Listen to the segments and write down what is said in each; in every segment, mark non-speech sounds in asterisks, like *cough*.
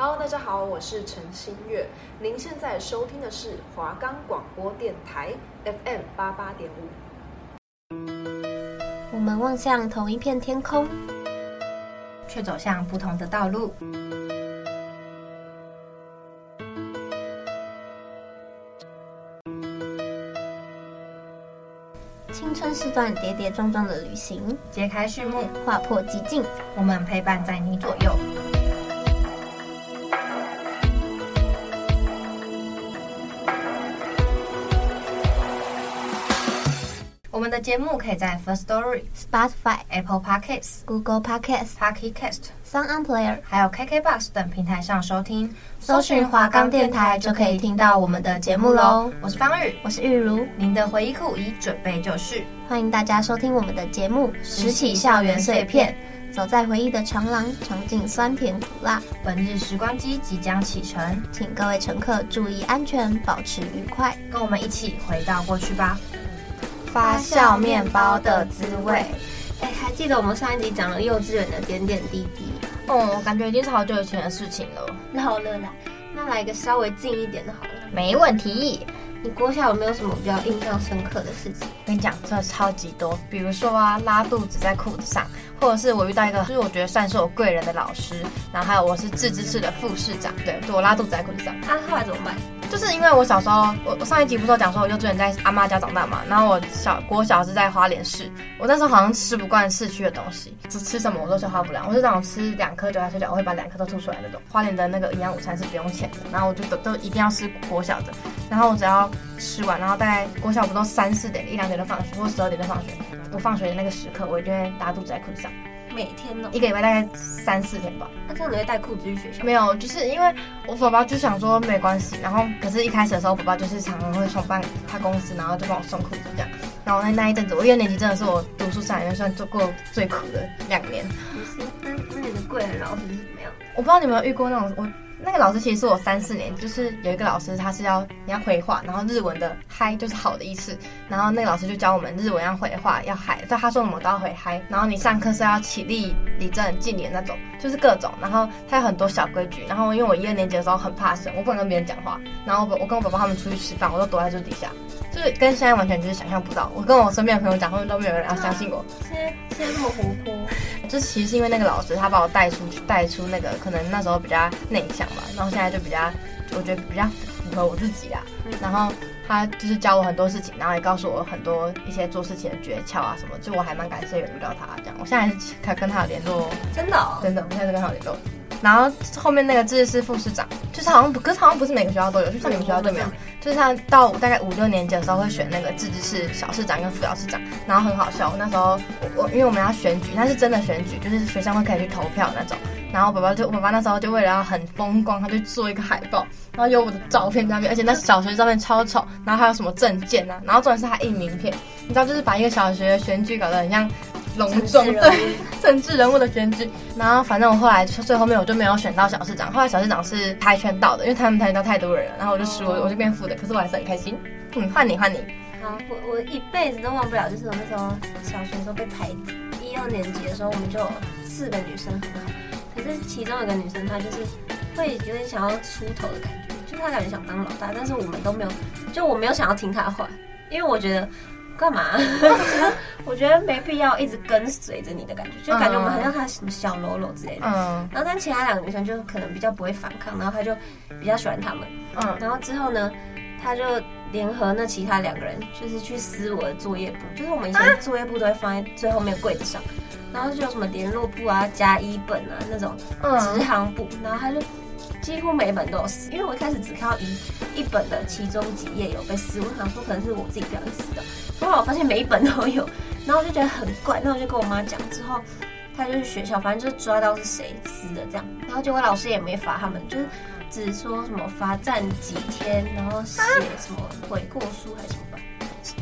Hello，大家好，我是陈新月。您现在收听的是华冈广播电台 FM 八八点五。我们望向同一片天空，却走向不同的道路。青春是段跌跌撞撞的旅行，揭开序幕，划破寂静，我们陪伴在你左右。的节目可以在 First Story、Spotify、Apple Podcasts、Google Podcasts、Pocket Cast、Sound On Player，还有 KKBox 等平台上收听。搜寻华冈电台就可以听到我们的节目喽。我是方宇，我是玉如，您的回忆库已准备就绪。欢迎大家收听我们的节目，拾起校园碎片，走在回忆的长廊，尝尽酸甜苦辣。本日时光机即将启程，请各位乘客注意安全，保持愉快，跟我们一起回到过去吧。发酵面包的滋味。哎，还记得我们上一集讲了幼稚园的点点滴滴？哦，我感觉已经是好久以前的事情了。那好了，来，那来一个稍微近一点的，好了。没问题。你国小有没有什么比较印象深刻的事情？跟你讲，真的超级多。比如说啊，拉肚子在裤子上，或者是我遇到一个，就是我觉得算是我贵人的老师，然后还有我是自治市的副市长，对，就我拉肚子在裤子上。他、啊、后来怎么办？就是因为我小时候，我我上一集不是有讲说我幼稚园在阿妈家长大嘛，然后我小国小是在花莲市，我那时候好像吃不惯市区的东西，只吃什么我都消化不良，我是那种吃两颗就要睡觉，我会把两颗都吐出来那种。花莲的那个营养午餐是不用钱的，然后我就都都一定要吃国小的，然后我只要吃完，然后大概国小不都三四点一两点就放学，或十二点就放学，我放学的那个时刻，我一定会拉肚子在裤子上。每天呢，一个礼拜大概三四天吧。那这样你会带裤子去学校？没有，就是因为我爸爸就想说没关系，然后可是一开始的时候，我爸爸就是常常会送办他公司，然后就帮我送裤子这样。然后那那一阵子，我一二年级真的是我读书上里面算做过最苦的两年。不是，那那你的贵人老师是怎么样？我不知道你有没有遇过那种我。那个老师其实是我三四年，就是有一个老师，他是要你要回话，然后日文的嗨就是好的意思，然后那个老师就教我们日文要回话要嗨，对他说什么都要回嗨，然后你上课是要起立、立正、敬礼那种，就是各种，然后他有很多小规矩，然后因为我一二年级的时候很怕生，我不能跟别人讲话，然后我我跟我爸爸他们出去吃饭，我都躲在桌底下，就是跟现在完全就是想象不到，我跟我身边的朋友讲，他们都没有人要相信我。现在现在这么活泼，就其实是因为那个老师他把我带出去，带出那个可能那时候比较内向吧，然后现在就。比较，我觉得比较符合我自己啦。然后他就是教我很多事情，然后也告诉我很多一些做事情的诀窍啊什么，就我还蛮感谢有遇到他这样。我现在还跟他有联络，真的、哦，真的，我现在是跟他有联络。然后后面那个自治市副市长，就是好像不，可是好像不是每个学校都有，就像你们学校就没有。就是他到大概五六年级的时候会选那个自治市小市长跟副小市长，然后很好笑。那时候我我因为我们要选举，他是真的选举，就是学生会可以去投票那种。然后爸爸就我爸爸那时候就为了要很风光，他就做一个海报，然后有我的照片在那边，而且那小学照片超丑。然后还有什么证件啊，然后重点是他印名片，你知道就是把一个小学选举搞得很像。隆重对 *laughs* 政治人物的选举，然后反正我后来最后面我就没有选到小市长，后来小市长是跆拳道的，因为他们跆拳道太多人了，然后我就输了，我就变副的，可是我还是很开心。嗯，换你换你。好，我我一辈子都忘不了，就是我那时候小学的时候被排一二年级的时候，我们就有四个女生很好，可是其中有个女生她就是会有点想要出头的感觉，就是她感觉想当老大，但是我们都没有，就我没有想要听她的话，因为我觉得。干嘛？*laughs* 我觉得没必要一直跟随着你的感觉，就感觉我们很像他什么小喽啰之类的。嗯。然后但其他两个女生就可能比较不会反抗，然后他就比较喜欢他们。嗯。然后之后呢，他就联合那其他两个人，就是去撕我的作业簿，就是我们以前作业簿都会放在最后面柜子上，然后就有什么联络簿啊、加一本啊那种直行簿，然后他就。几乎每一本都有撕，因为我一开始只看到一一本的其中几页有被撕，我想说可能是我自己不小心撕的，后来我发现每一本都有，然后我就觉得很怪，那我就跟我妈讲，之后他就去学校，反正就是抓到是谁撕的这样，然后结果老师也没罚他们，就是只说什么罚站几天，然后写什么悔过书还是什么吧。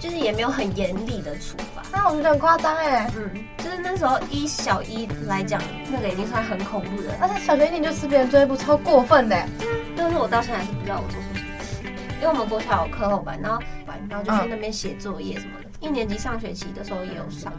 就是也没有很严厉的处罚，那我觉得很夸张哎。嗯，就是那时候一小一来讲，那个已经算很恐怖的，而且小学一年就吃别人作业簿，超过分的。嗯，但是我到现在还是不知道我做错什么事，因为我们国小有课后班，然后班然后就去那边写作业什么的。嗯、一年级上学期的时候也有上，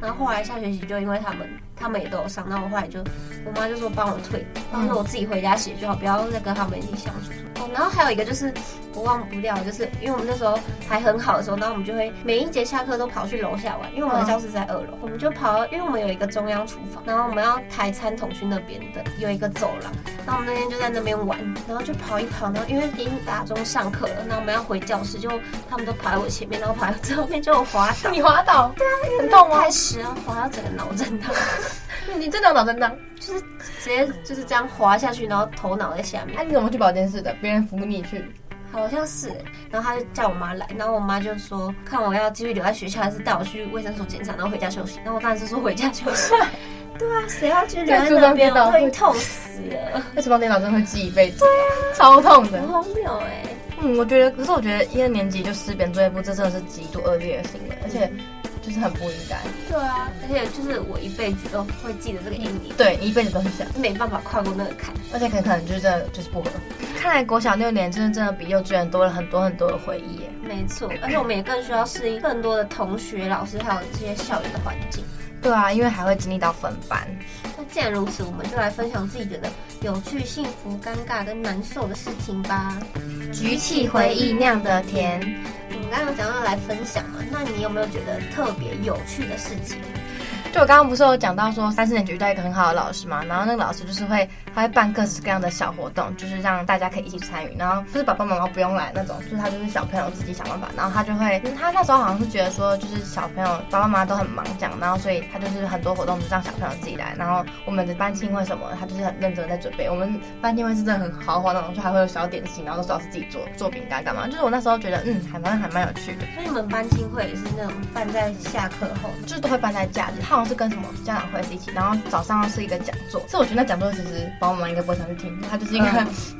然后后来下学期就因为他们他们也都有上。然后我后来就，我妈就说帮我退，然后我自己回家写就好，不要再跟他们一起相处。哦，然后还有一个就是我忘不掉，就是因为我们那时候还很好的时候，然后我们就会每一节下课都跑去楼下玩，因为我们的教室在二楼，我们就跑到，因为我们有一个中央厨房，然后我们要抬餐桶去那边的有一个走廊，然后我们那天就在那边玩，然后就跑一跑，然后因为已经打钟上课了，然后我们要回教室，就他们都跑在我前面，然后跑在最后面就我滑倒，*laughs* 你滑倒，*laughs* 对啊，很痛吗？开始啊，滑到整个脑震荡，*laughs* 你真的脑震荡，就是直接就是这样滑下去，然后头脑在下面。那、啊、你怎么去保健室的？别人扶你去？好像是，然后他就叫我妈来，然后我妈就说看我要继续留在学校，还是带我去卫生所检查，然后回家休息。然后我当然是说回家休息。*laughs* 对啊，谁要去留在那边？我会痛死了。那厨房电脑真的会记一辈子。对啊，超痛的。很荒谬哎。嗯，我觉得，可是我觉得一二年级就撕扁作业簿，这真的是极度恶劣的行为，而且就是很不应该。对啊，而且就是我一辈子都会记得这个阴影。对，你一辈子都会想，没办法跨过那个坎。而且可能可能就是真的就是不合。看来国小六年真的真的比幼稚园多了很多很多的回忆耶。没错，而且我们也更需要适应更多的同学、老师还有这些校园的环境。对啊，因为还会经历到分班。那既然如此，我们就来分享自己觉得有趣、幸福、尴尬跟难受的事情吧。举起回忆酿的甜。刚刚讲到来分享嘛，那你有没有觉得特别有趣的事情？就我刚刚不是有讲到说三四年级遇到一个很好的老师嘛，然后那个老师就是会他会办各式各样的小活动，就是让大家可以一起参与，然后就是爸爸妈妈不用来那种，就是他就是小朋友自己想办法，然后他就会他那时候好像是觉得说就是小朋友爸爸妈妈都很忙这样，然后所以他就是很多活动都让小朋友自己来，然后我们的班庆会什么，他就是很认真在准备。我们班庆会是真的很豪华那种，就还会有小点心，然后都是老师自己做做饼干干嘛，就是我那时候觉得嗯还蛮还蛮有趣的。所以你们班庆会也是那种办在下课后，就是都会办在假日，他好像是跟什么家长。会是一起，然后早上是一个讲座。所以我觉得那讲座其实爸爸妈妈应该不会想去听，他就是一个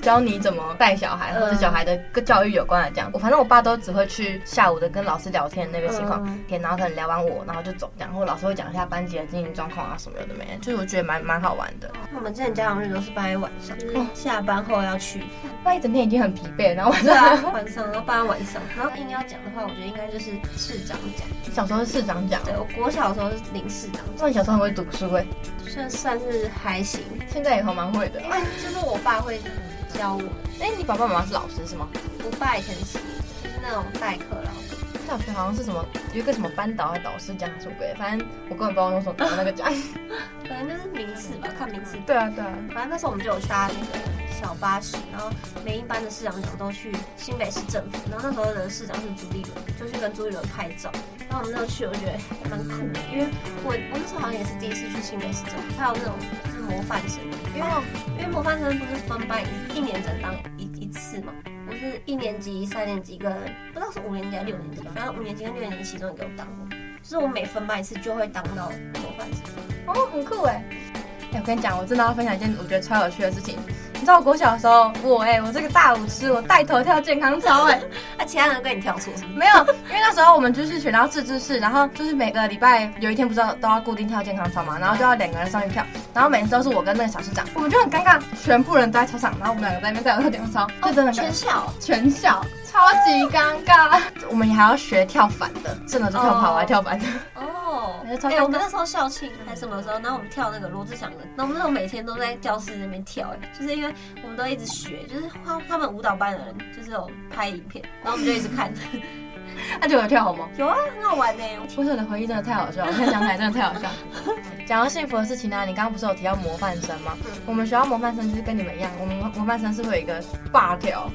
教你怎么带小孩，或者小孩的跟教育有关的这样。我反正我爸都只会去下午的跟老师聊天那个情况，天，然后可能聊完我，然后就走，然后老师会讲一下班级的经营状况啊什么的没，就是我觉得蛮蛮好玩的。我们之前家长日都是办在晚上，下班后要去，那一整天已经很疲惫，然后晚上 *laughs* 晚上然后办在晚上，然后硬要讲的话，我觉得应该就是市长讲。小时候是市长讲，对，我国小的时候是林市长。那你小时候很会读书哎，算算是还行，现在也还蛮会的。因为就是我爸会教我。哎，你爸爸妈妈是老师是吗？我爸以前是，就是那种代课老师。小学好像是什么有一个什么班导还导师讲什么鬼，反正我根本不知道用什么读那个奖，*laughs* 反正就是名次吧，看名次。对啊对啊，反正那时候我们就有搭那个小巴士，然后每一班的市长长都去新北市政府，然后那时候的市长是朱立伦，就去跟朱立伦拍照。然后我们那时候去，我觉得蛮酷的，因为我我那时候好像也是第一次去新北市政府，还有那种就是模范生，因为因为模范生不是分班一一年只能当一一次嘛。我是一年级、三年级跟不知道是五年级还是六年级，反正五年级跟六年级其中一个我当过，就是我每分班一次就会当到模范生。哦，很酷哎！哎，我跟你讲，我真的要分享一件我觉得超有趣的事情。你知道我国小的时候，我哎、欸，我这个大舞痴，我带头跳健康操哎，那 *laughs* 其他人跟你跳错？没有，因为那时候我们就是选到自治式，然后就是每个礼拜有一天不知道都要固定跳健康操嘛，然后就要两个人上去跳，然后每次都是我跟那个小市长，我们就很尴尬，全部人都在操场，然后我们两个在那边带头跳健康操，就真的全校全校超级尴尬，我们也还要学跳反的，真的是跳跑还跳反的。哦 *laughs* 哎、欸，我们那时候校庆还是什么时候？然后我们跳那个罗志祥的，那我们那时候每天都在教室那边跳，哎，就是因为我们都一直学，就是他他们舞蹈班的人就是有拍影片，然后我们就一直看。*laughs* 那就有跳好吗？有啊，很好玩呢。我说你的回忆真的太好笑了，*laughs* 我现在想起来真的太好笑。讲到幸福的事情呢、啊，你刚刚不是有提到模范生吗？嗯、我们学校模范生就是跟你们一样，我们模范生是会有一个霸条，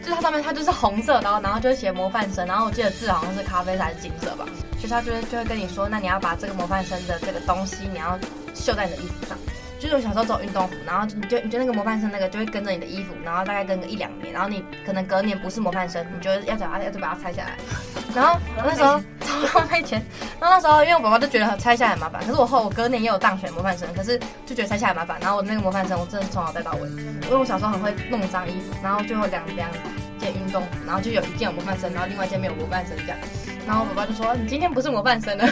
就是它上面它就是红色，然后然后就会写模范生，然后我记得字好像是咖啡色还是金色吧。学校就会就会跟你说，那你要把这个模范生的这个东西，你要绣在你的衣服上。就是我小时候走运动服，然后你就你就那个模范生那个就会跟着你的衣服，然后大概跟个一两年，然后你可能隔年不是模范生，你就要找他要就把它拆下来。*laughs* 然后我那时候超没钱，然后那时候因为我爸爸就觉得拆下来很麻烦，可是我后我隔年也有当选模范生，可是就觉得拆下来麻烦。然后我那个模范生我真的从小带到尾，因为我小时候很会弄脏衣服，然后最后两两件运动服，然后就有一件有模范生，然后另外一件没有模范生这样。然后我爸爸就说：“你今天不是模范生了。”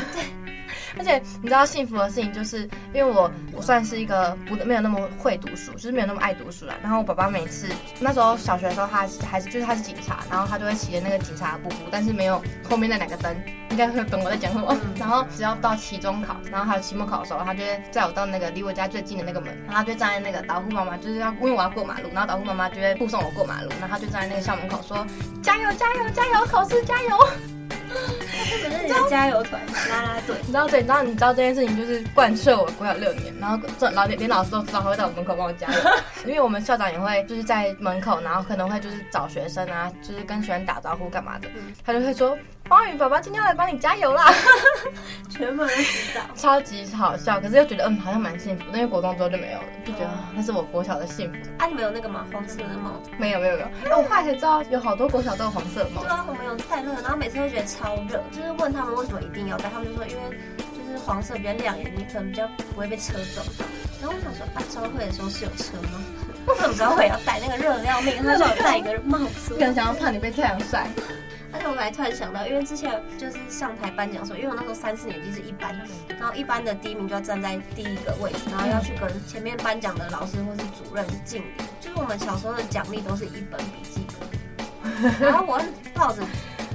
而且你知道幸福的事情，就是因为我我算是一个不没有那么会读书，就是没有那么爱读书啦。然后我爸爸每次那时候小学的时候，他还是就是他是警察，然后他就会骑着那个警察的步步，但是没有后面那两个灯，应该会懂我在讲什么。然后只要到期中考，然后还有期末考的时候，他就会载我到那个离我家最近的那个门，然后他就站在那个导护妈妈，就是要因为我要过马路，然后导护妈妈就会护送我过马路，然后他就站在那个校门口说：“加油，加油，加油，考试加油。”他本身是加油团啦啦队，你知道？对，你知道？你知道这件事情就是贯彻我国小六年，然后这老连连老师都知道，他会在我门口帮我加油，*laughs* 因为我们校长也会就是在门口，然后可能会就是找学生啊，就是跟学生打招呼干嘛的，他就会说。方宇宝宝今天要来帮你加油啦！*laughs* 全部人都知道，超级好笑，可是又觉得嗯，好像蛮幸福。因为国中之后就没有了，就觉得那是我国小的幸福。啊，你们有那个吗？黄色的帽子？没有没有没有。那我后来才知道，有好多国小都有黄色的帽子。对啊，我们有太热，然后每次都觉得超热，就是问他们为什么一定要戴，他们就说因为就是黄色比较亮眼，你可能比较不会被车撞到。然后我想说，啊，招会的时候是有车吗？为什么招会要戴那个热的要命？他说我戴一个帽子，*laughs* 可能想要怕你被太阳晒。而且我还突然想到，因为之前就是上台颁奖的时候，因为我那时候三四年级是一班，然后一班的第一名就要站在第一个位置，然后要去跟前面颁奖的老师或是主任敬礼。就是我们小时候的奖励都是一本笔记本，*laughs* 然后我抱着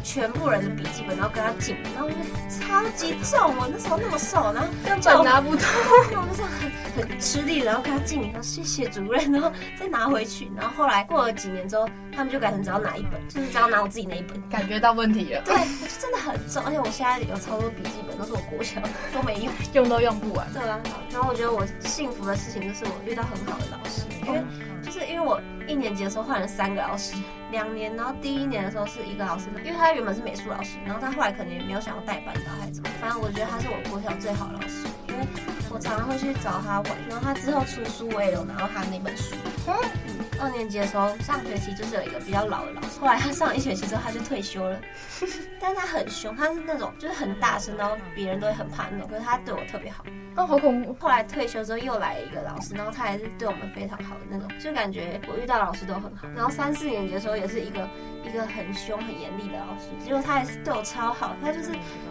全部人的笔记本，然后跟他敬，然后我觉得超级重，我那时候那么瘦，然后根本拿不动，然 *laughs* 后我就很很吃力，然后跟他敬礼，然后谢谢主任，然后再拿回去。然后后来过了几年之后，他们就改成只要拿一本，就是只要拿我自己那一本，感觉到问题了。对，我就真的很重，而且我现在有超多笔记本都是我国小都没用，用都用不完。对啊，然后我觉得我幸福的事情就是我遇到很好的老师，因为就是因为我一年级的时候换了三个老师，两年，然后第一年的时候是一个老师，因为他原本是美术老师，然后他后来可能也没有想要带班导还是怎么，反正我觉得他是我国小最好的老师，因为我常常会去找他玩，然后他之后出书我也有拿到他那本书。嗯二年级的时候，上学期就是有一个比较老的老师，后来他上一学期之后他就退休了，*laughs* 但是他很凶，他是那种就是很大声，然后别人都会很怕那种，可是他对我特别好。哦，好恐怖！后来退休之后又来了一个老师，然后他还是对我们非常好的那种，就感觉我遇到老师都很好。然后三四年级的时候也是一个一个很凶很严厉的老师，结果他也是对我超好，他就是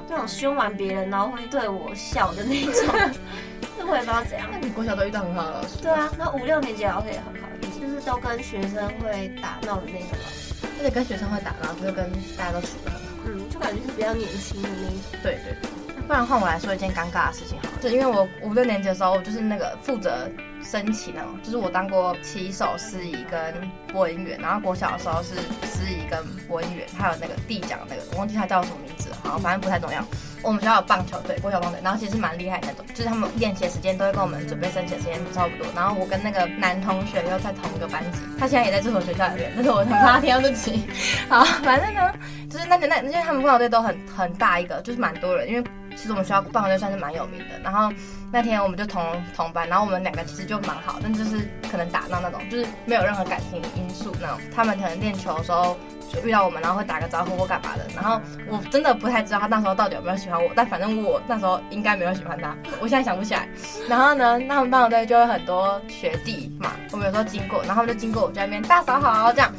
那种凶完别人然后会对我笑的那种，*laughs* 就我也不知道怎样。那你国小都遇到很好的老师？对啊，那五六年级老师也很好。就是都跟学生会打闹的那种老师，而且跟学生会打闹，就是跟大家都处得很好。嗯，就感觉是比较年轻的那种。对对对。不然换我来说一件尴尬的事情好了，就因为我五六年级的时候，我就是那个负责升旗那种，就是我当过旗手、司仪跟播音员，然后国小的时候是司仪跟播音员，还有那个递奖那个，我忘记他叫什么名字了，好，反正不太重要。我们学校有棒球队，国小棒队，然后其实蛮厉害的那种，就是他们练习的时间都会跟我们准备升旗的时间差不多。然后我跟那个男同学又在同一个班级，他现在也在这所学校里面，但是我很怕听到这集。好，反正呢，就是那那那，因为他们棒球队都很很大一个，就是蛮多人，因为其实我们学校棒球队算是蛮有名的。然后那天我们就同同班，然后我们两个其实就蛮好，但就是可能打闹那种，就是没有任何感情因素那种。他们可能练球的时候。遇到我们，然后会打个招呼或干嘛的。然后我真的不太知道他那时候到底有没有喜欢我，但反正我那时候应该没有喜欢他。我现在想不起来。然后呢，那他们班队就会很多学弟嘛，我们有时候经过，然后他们就经过我在那边大嫂好这样，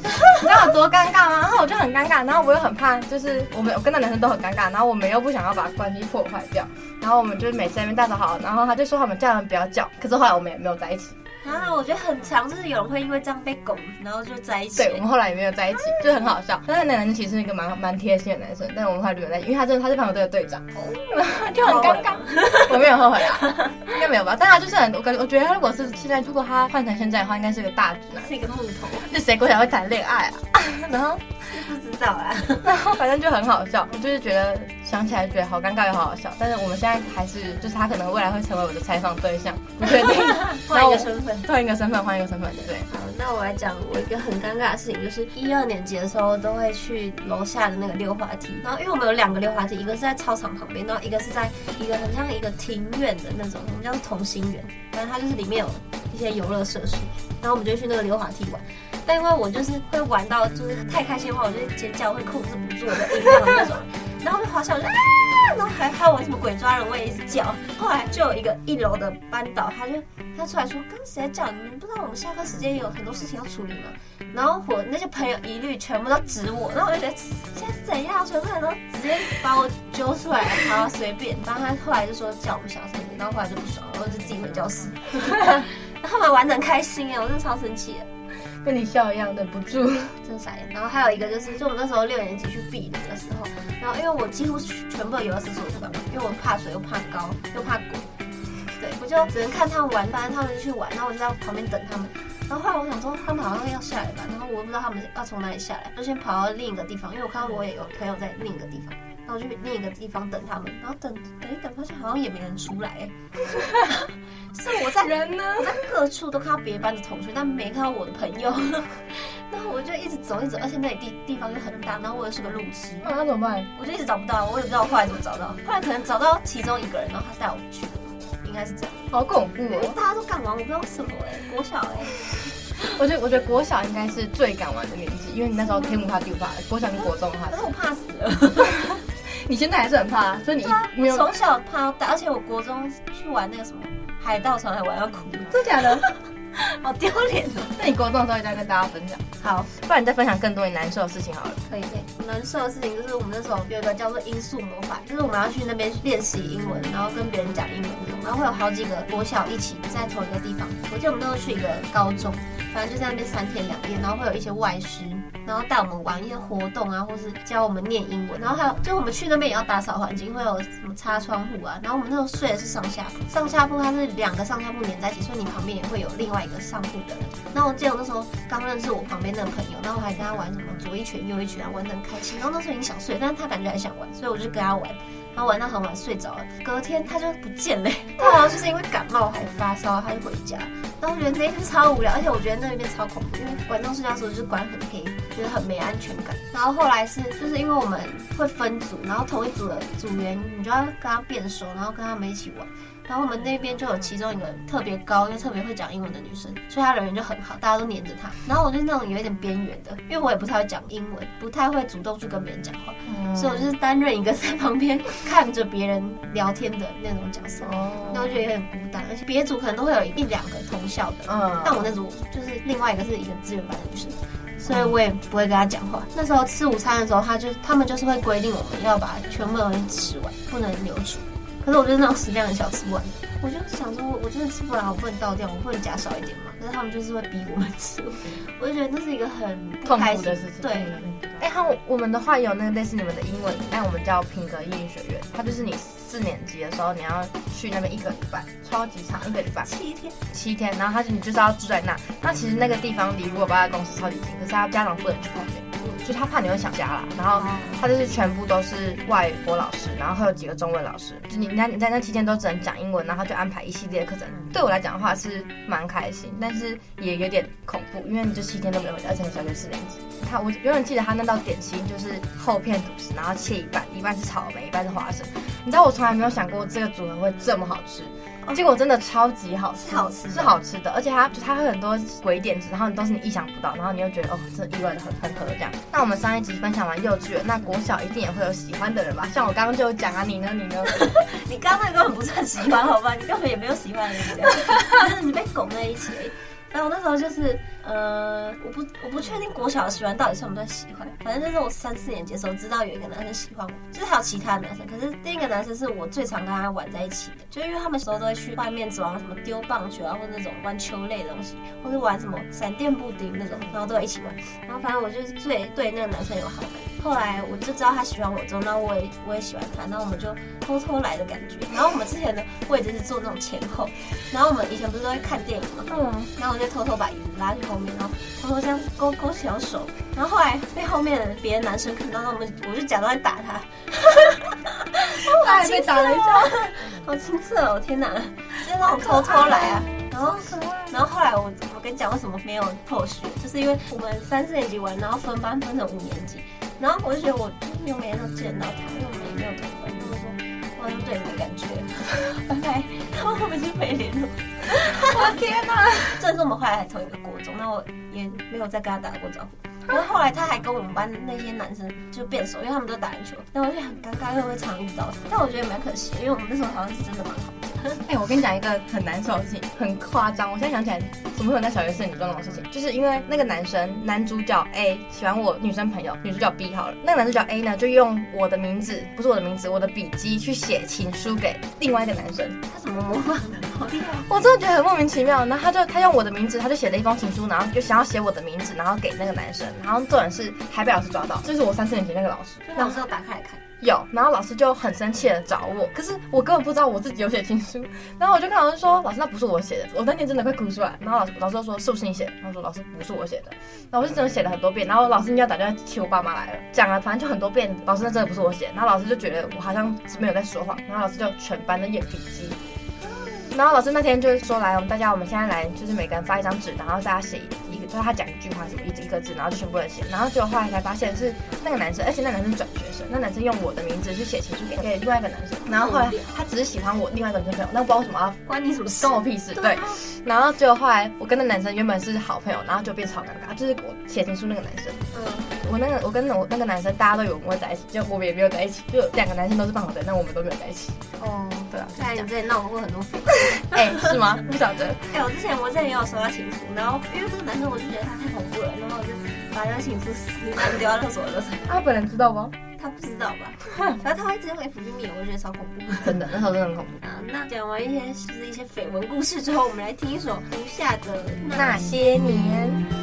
你知道有多尴尬吗？然后我就很尴尬，然后我又很怕，就是我们我跟那男生都很尴尬，然后我们又不想要把关系破坏掉，然后我们就每次在那边大嫂好，然后他就说他们叫人不要叫，可是后来我们也没有在一起。啊，我觉得很强，就是有人会因为这样被拱，然后就在一起。对，我们后来也没有在一起，就很好笑。但是那男生其实是一个蛮蛮贴心的男生，但我们后来没有在一起，因为他真的他是棒球队的队长，*laughs* 就很尴尬。*laughs* 我没有后悔啊，应该没有吧？但他就是很，我感觉我觉得他如果是现在，如果他换成现在的话，应该是个大直男，是一个木头。那谁过来会谈恋爱啊？*laughs* 然后不知道啦，然 *laughs* 后反正就很好笑，我就是觉得想起来觉得好尴尬又好好笑。但是我们现在还是，就是他可能未来会成为我的采访对象，不确定，*laughs* 换一个身份。换一个身份，换一个身份，对。好，那我来讲我一个很尴尬的事情，就是一二年级的时候都会去楼下的那个溜滑梯，然后因为我们有两个溜滑梯，一个是在操场旁边，然后一个是在一个很像一个庭院的那种，我们叫做同心圆，反正它就是里面有一些游乐设施，然后我们就去那个溜滑梯玩。但因为我就是会玩到就是太开心的话，我就尖叫会控制不住的音量那种，然后就滑下来。然后还还有我什么鬼抓人，我也一直叫。后来就有一个一楼的班导，他就他出来说：“刚刚谁在叫？你们不知道我们下课时间有很多事情要处理吗？”然后我那些朋友一律全部都指我，然后我就觉得现在是怎样？全部人都直接把我揪出来，然后随便。然后他后来就说叫我们小声，然后后来就不爽了，然后就自己回教室。*laughs* 他们玩得很开心哎，我真的超生气。跟你笑一样，忍不住，*laughs* 真傻眼。然后还有一个就是，就我那时候六年级去避暑的时候，然后因为我几乎全部的游泳池我不敢玩，因为我怕水又怕高又怕鬼，对，我就只能看他们玩，反正他们就去玩，然后我就在旁边等他们。然后后来我想说，他们好像要下来吧，然后我又不知道他们要从哪里下来，就先跑到另一个地方，因为我看到我也有朋友在另一个地方。然后去另一个地方等他们，然后等等一等，发现好像也没人出来。是 *laughs* 我在人呢，我在各处都看到别班的同学，但没看到我的朋友。*laughs* 然后我就一直走，一直走，而且那里地地方又很大，然后我又是个路痴，那、啊、怎么办？我就一直找不到，我也不知道我后来怎么找到。后来可能找到其中一个人，然后他带我去，应该是这样。好恐怖哦！大家都敢玩，我不知道什么哎，国小哎。*laughs* 我觉得我觉得国小应该是最敢玩的年纪，因为你那时候天不怕地不怕。国小跟国中的话，可是我怕死了。你现在还是很怕，所以你没有从小怕到大，而且我国中去玩那个什么海盗船还玩到哭，真的假的？*laughs* 好丢脸哦！那你国中的时候一定要跟大家分享，好，不然你再分享更多你难受的事情好了。可以，可以。难受的事情就是我们那时候有一个叫做音速魔法，就是我们要去那边练习英文，然后跟别人讲英文，然后会有好几个国小一起在同一个地方。我记得我们那时候去一个高中，反正就在那边三天两夜，然后会有一些外师。然后带我们玩一些活动啊，或是教我们念英文。然后还有，就我们去那边也要打扫环境，会有什么擦窗户啊。然后我们那时候睡的是上下铺，上下铺它是两个上下铺连在一起，所以你旁边也会有另外一个上铺的人。然后我记得我那时候刚认识我旁边那个朋友，然后我还跟他玩什么左一拳右一拳，玩得很开心。然后那时候已经想睡，但是他感觉还想玩，所以我就跟他玩。然后玩到很晚睡着了，隔天他就不见了。*laughs* 他好像就是因为感冒还发烧，他就回家。然后我觉得那天超无聊，而且我觉得那边超恐怖，因为晚上睡觉的时候就是关很黑，觉得很没安全感。然后后来是就是因为我们会分组，然后同一组的组员你就要跟他变熟，然后跟他们一起玩。然后我们那边就有其中一个特别高又特别会讲英文的女生，所以她人缘就很好，大家都黏着她。然后我就是那种有一点边缘的，因为我也不太会讲英文，不太会主动去跟别人讲话，嗯、所以我就是担任一个在旁边看着别人聊天的那种角色。然后我觉得也很孤单，而且别组可能都会有一两个同校的，嗯，但我那组就是另外一个是一个资源班的女生，所以我也不会跟他讲话。那时候吃午餐的时候，他就他们就是会规定我们要把全部东西吃完，不能留出。可是我就是那种食量很小，吃不完。我就想说，我真的吃不完，我不能倒掉，我不能夹少一点嘛。可是他们就是会逼我们吃，我就觉得这是一个很痛苦的事情。对，哎、欸，他我们的话有那个类似你们的英文，但我们叫品格英语学院。它就是你四年级的时候，你要去那边一个礼拜，超级长，一个礼拜七天，七天。然后他就你就是要住在那。那其实那个地方离如果爸爸公司超级近，可是他家长不能去旁边。就他怕你会想家啦，然后他就是全部都是外国老师，然后会有几个中文老师，就你那你在那期间都只能讲英文，然后他就安排一系列课程。对我来讲的话是蛮开心，但是也有点恐怖，因为你这七天都没有回家，而且你小学四年级。他我永远记得他那道点心就是厚片吐司，然后切一半，一半是草莓，一半是花生。你知道我从来没有想过这个组合会这么好吃。结果真的超级好吃，是好吃，是好吃的，而且它就它会很多鬼点子，然后都是你意想不到，然后你又觉得哦，这意外的很很合这样。那我们上一集分享完幼稚园，那国小一定也会有喜欢的人吧？像我刚刚就有讲啊，你呢？你呢？*laughs* 你刚刚那个根本不算喜欢，好吧？你根本也没有喜欢的人，就是你被拱在一起。然后我那时候就是，呃，我不我不确定国小喜欢到底算不算喜欢，反正就是我三四年级的时候知道有一个男生喜欢我，就是还有其他男生，可是第一个男生是我最常跟他玩在一起的，就因为他们时候都会去外面走啊，什么丢棒球啊，或者那种玩球类的东西，或是玩什么闪电布丁那种，然后都会一起玩，然后反正我就是最对那个男生有好感。后来我就知道他喜欢我之后，那我也我也喜欢他，那我们就偷偷来的感觉。然后我们之前的位置是坐那种前后，然后我们以前不是都会看电影吗？嗯。然后我就偷偷把椅子拉去后面，然后偷偷这样勾勾小手。然后后来被后面的别的男生看到，那我们我就假装在打他。他还被打了一下，好青涩哦！天哪，就是那种偷偷来啊。然后，然后后来我我跟你讲为什么没有后续，就是因为我们三四年级玩，然后分班分成五年级。然后我就觉得我又没有见到他，又没没有对你的感觉，OK，。然后 *laughs* 我们就没联络。我天哪！这是我们后来还同一个国中，那我也没有再跟他打过招呼。然后后来他还跟我们班那些男生就变熟，因为他们都打篮球。那我就很尴尬，又会常遇到。但我觉得蛮可惜，因为我们那时候好像是真的蛮好。*laughs* 哎、欸，我跟你讲一个很难受的事情，很夸张。我现在想起来，怎么会有在小学四年级做那种事情？就是因为那个男生，男主角 A 喜欢我女生朋友，女主角 B 好了。那个男主角 A 呢，就用我的名字，不是我的名字，我的笔记去写情书给另外一个男生。他怎么模仿的？好厉害！我真的觉得很莫名其妙。然后他就他用我的名字，他就写了一封情书，然后就想要写我的名字，然后给那个男生。然后重点是还被老师抓到，这是我三四年级那个老师。老师要打开来看。有，然后老师就很生气的找我，可是我根本不知道我自己有写情书，然后我就跟老师说，老师那不是我写的，我那天真的快哭出来，然后老师老师就说是不是你写的？然后说老师不是我写的，然后我是真的写了很多遍，然后老师应该要打电话请我爸妈来了，讲了反正就很多遍，老师那真的不是我写，然后老师就觉得我好像没有在说谎，然后老师就全班的验笔记。然后老师那天就是说，来，我们大家，我们现在来，就是每个人发一张纸，然后大家写一，就是他讲一句话，什么一一个字，然后就全部人写。然后结果后来才发现是那个男生，而且那男生转学生，那男生用我的名字去写情书给给另外一个男生。然后后来他只是喜欢我另外一个女生朋友，那不知道为什么要关你什么事，关我屁事。对。然后结果后来我跟那男生原本是好朋友，然后就变超尴尬，就是我写情书那个男生。嗯。我那个我跟我那个男生，大家都以为我们会在一起，就我们也没有在一起，就两个男生都是放好的，但我们都没有在一起。哦。对啊。在你之前闹过很多绯闻。*laughs* 哎，是吗？不晓得。哎、欸，我之前我之前也有收到情书，然后因为这个男生我就觉得他太恐怖了，然后我就把那个情书撕烂丢到厕所了。他本人知道吗？他不知道吧？*laughs* 然后他会直接回 FB 密我，我觉得超恐怖。真的，那时候真的很恐怖。*laughs* 啊，那讲完一些就是一些绯闻故事之后，我们来听一首余下的那些年。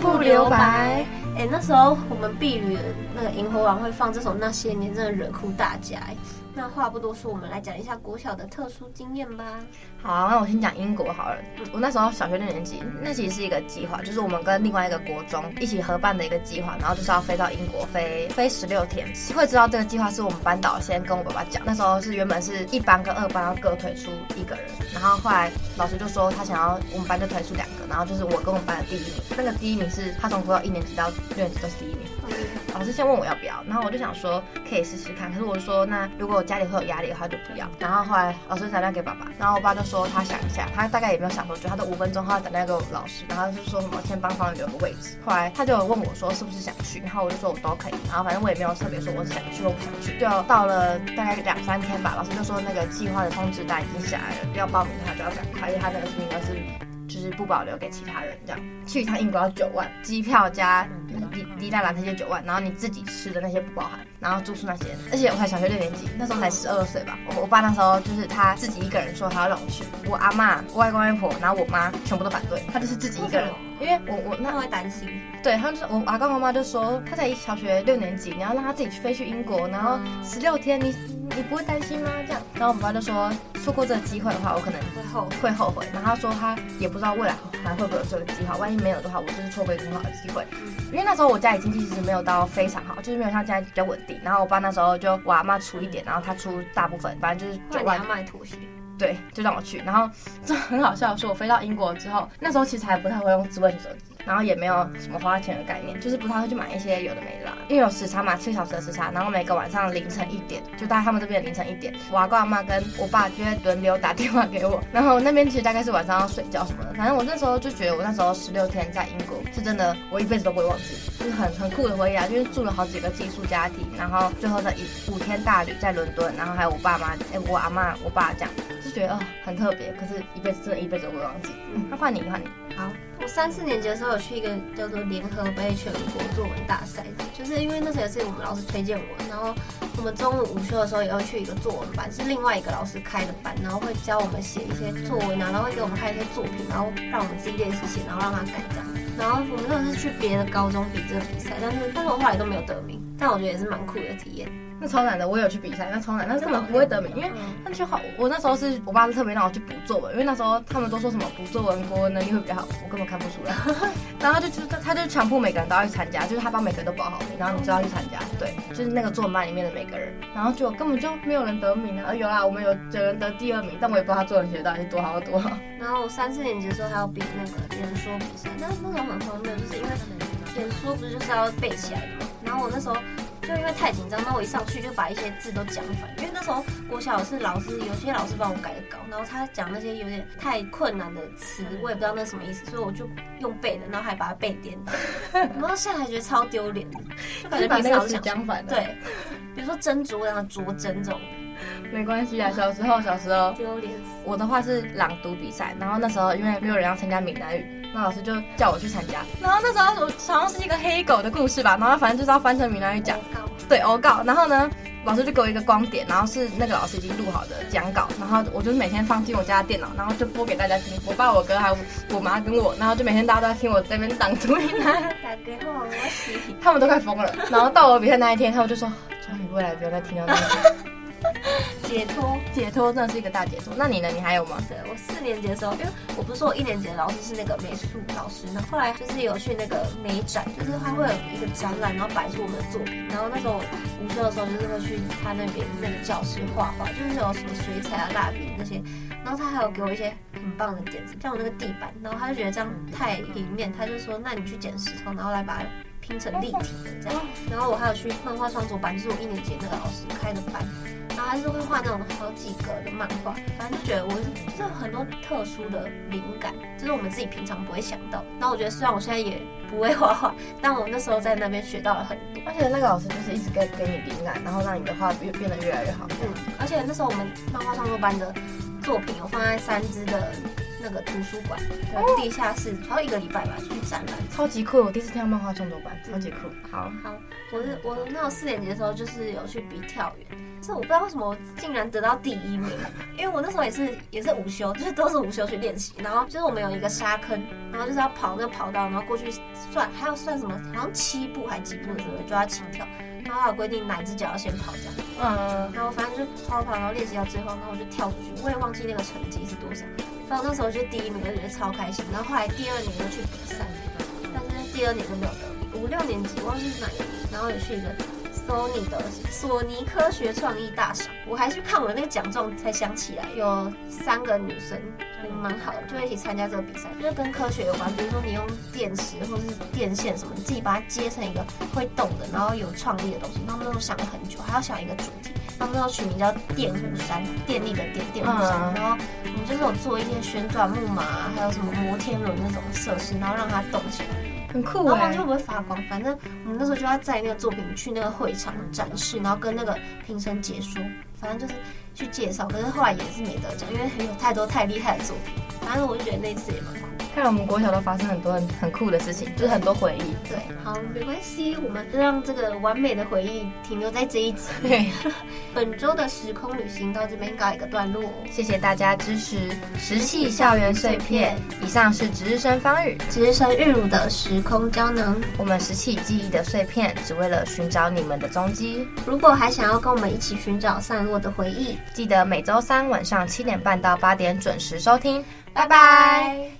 不留白。哎、那时候我们毕旅那个萤火晚会放这首《那些年》，真的惹哭大家。那话不多说，我们来讲一下国小的特殊经验吧。好、啊，那我先讲英国好了。我那时候小学六年级，那其实是一个计划，就是我们跟另外一个国中一起合办的一个计划，然后就是要飞到英国飞飞十六天。会知道这个计划是我们班导先跟我爸爸讲，那时候是原本是一班跟二班要各推出一个人，然后后来老师就说他想要我们班就推出两个，然后就是我跟我们班的第一名。那个第一名是他从国小一年级到六年级都是第一名。老师先问我要不要，然后我就想说可以试试看，可是我就说那如果我家里会有压力的话就不要。然后后来老师打电话给爸爸，然后我爸就说他想一下，他大概也没有想多久，他都五分钟后来打电话给老师，然后就说什么先帮方留个位置。后来他就问我说是不是想去，然后我就说我都可以，然后反正我也没有特别说我想去或不想去。就到了大概两三天吧，老师就说那个计划的通知单已经下来了，要报名的话就要赶快，因为他那个名额是。就是不保留给其他人，这样。去一趟英国要九万，机票加迪迪达兰那些九万，然后你自己吃的那些不包含，然后住宿那些，而且我才小学六年级，那时候才十二岁吧。我我爸那时候就是他自己一个人说他要让我去，我阿妈、我外公外婆，然后我妈全部都反对，他就是自己一个人，因为我我那会担心，对，他就是我阿公阿妈就说他才小学六年级，你要让他自己去飞去英国，然后十六天你你不会担心吗？这样，然后我们爸就说错过这个机会的话，我可能会后会后悔，然后他说他也不。知道未来还会不会有这个计划，万一没有的话，我就是错过一个很好的机会。因为那时候我家里经济其实没有到非常好，就是没有像现在比较稳定。然后我爸那时候就我阿妈出一点，然后他出大部分，反正就是九万。卖妥协。对，就让我去。然后 *laughs* 这很好笑，说我飞到英国之后，那时候其实还不太会用智慧型手机。然后也没有什么花钱的概念，就是不太会去买一些有的没的啦。因为有时差嘛，七个小时的时差，然后每个晚上凌晨一点，就大概他们这边凌晨一点，我阿公阿妈跟我爸就会轮流打电话给我，然后那边其实大概是晚上要睡觉什么的。反正我那时候就觉得，我那时候十六天在英国是真的，我一辈子都不会忘记，就是很很酷的回忆啊。就是住了好几个寄宿家庭，然后最后的一五天大旅在伦敦，然后还有我爸妈，哎，我阿妈、我爸这样，就觉得哦很特别。可是一辈子真的，一辈子都不会忘记。嗯，那换你，换你。好，我三四年级的时候有去一个叫做联合杯全国作文大赛，就是因为那时候也是我们老师推荐我，然后我们中午午休的时候也要去一个作文班，是另外一个老师开的班，然后会教我们写一些作文啊，然后会给我们看一些作品，然后让我们自己练习写，然后让他改这样。然后我们那时候是去别的高中比这个比赛，但是但是我后来都没有得名，但我觉得也是蛮酷的体验。那超难的，我有去比赛，那超难，但是根本不会得名，因为那句话，我那时候是我爸是特别让我去补作文，因为那时候他们都说什么补作文国文能力会比较好，我根本看不出来。*laughs* 然后他就就他就强迫每个人都要去参加，就是他帮每个人都报好名，然后你就要去参加，对，就是那个作文班里面的每个人，然后就根本就没有人得名啊，有啦，我们有有人得第二名，但我也不知道他作文写到底是多好多好。然后三四年级的时候还要比那个演说比赛，但是那时候很荒谬，就是因为演说不是就是要背起来的嘛，然后我那时候。就因为太紧张，那我一上去就把一些字都讲反。因为那时候国小是老师，有些老师帮我改的稿，然后他讲那些有点太困难的词，我也不知道那什么意思，所以我就用背的，然后还把它背颠倒。*laughs* 然后现在还觉得超丢脸，就感觉把那个词讲反了。对，比如说斟酌然后酌斟这种。*laughs* 没关系啊，小时候小时候丢脸。我的话是朗读比赛，然后那时候因为没有人要参加闽南语。那老师就叫我去参加，然后那时候我好像是一个黑狗的故事吧，然后反正就是要翻成闽南语讲，对，欧告。然后呢，老师就给我一个光点，然后是那个老师已经录好的讲稿，然后我就是每天放进我家的电脑，然后就播给大家听。我爸、我哥还有我妈跟我，然后就每天大家都在听我这边朗读闽南语。*laughs* 他们都快疯了。然后到我比赛那一天，他们就说：“终于未来不要再听到那个。”解脱，解脱真的是一个大解脱。那你呢？你还有吗？对，我四年级的时候，因为我不是说我一年级的老师是那个美术老师，那后来就是有去那个美展，就是他会有一个展览，然后摆出我们的作品。然后那时候午休的时候，就是会去他那边那个教室画画，就是有什么水彩啊、蜡笔那些。然后他还有给我一些很棒的点子，像我那个地板，然后他就觉得这样太平面，他就说：“那你去捡石头，然后来把它拼成立体的这样。”然后我还有去漫画创作班，就是我一年级那个老师开的班。他还是会画那种好几格的漫画，反正就觉得我这很多特殊的灵感，就是我们自己平常不会想到。那我觉得虽然我现在也不会画画，但我那时候在那边学到了很多。而且那个老师就是一直给给你灵感，然后让你的画变变得越来越好。嗯，而且那时候我们漫画创作班的作品有放在三支的。那个图书馆，地下室，还有一个礼拜吧，去展览，超级酷！我第一次听到漫画创作班，超级酷。好好，我是我那个四年级的时候，就是有去比跳远，是我不知道为什么我竟然得到第一名，*laughs* 因为我那时候也是也是午休，就是都是午休去练习，然后就是我们有一个沙坑，然后就是要跑那个跑道，然后过去算还要算什么，好像七步还几步的时候就要起跳，然后还有规定哪只脚要先跑这样，嗯，然后反正就跑跑，然后练习到最后，然后我就跳出去，我也忘记那个成绩是多少。然后那时候就第一名，我觉得超开心。然后后来第二年又去比赛，但是第二年就没有得名。五六年级忘记是哪一年，然后也去一个 Sony 的索尼科学创意大赏。我还去看我的那个奖状，才想起来有三个女生，蛮好的，就一起参加这个比赛，就是跟科学有关。比如说你用电池或是电线什么，你自己把它接成一个会动的，然后有创意的东西。他们都想了很久，还要想一个主题。他们那时候取名叫电弧山，电力的电，电弧山。然后我们就是有做一些旋转木马，还有什么摩天轮那种设施，然后让它动起来，很酷。然后忘记会不会发光，反正我们那时候就要载那个作品去那个会场展示，然后跟那个评审解说，反正就是去介绍。可是后来也是没得奖，因为有太多太厉害的作品。反正我就觉得那次也蛮酷。看来我们国小都发生很多很很酷的事情，就是很多回忆。对，好，没关系，我们就让这个完美的回忆停留在这一集。对，本周的时空旅行到这边告一个段落，谢谢大家支持《石器校园碎片》。以上是值日生方宇、值日生玉乳的时空胶囊，我们拾起记忆的碎片，只为了寻找你们的踪迹。如果还想要跟我们一起寻找散落的回忆，记得每周三晚上七点半到八点准时收听。拜拜。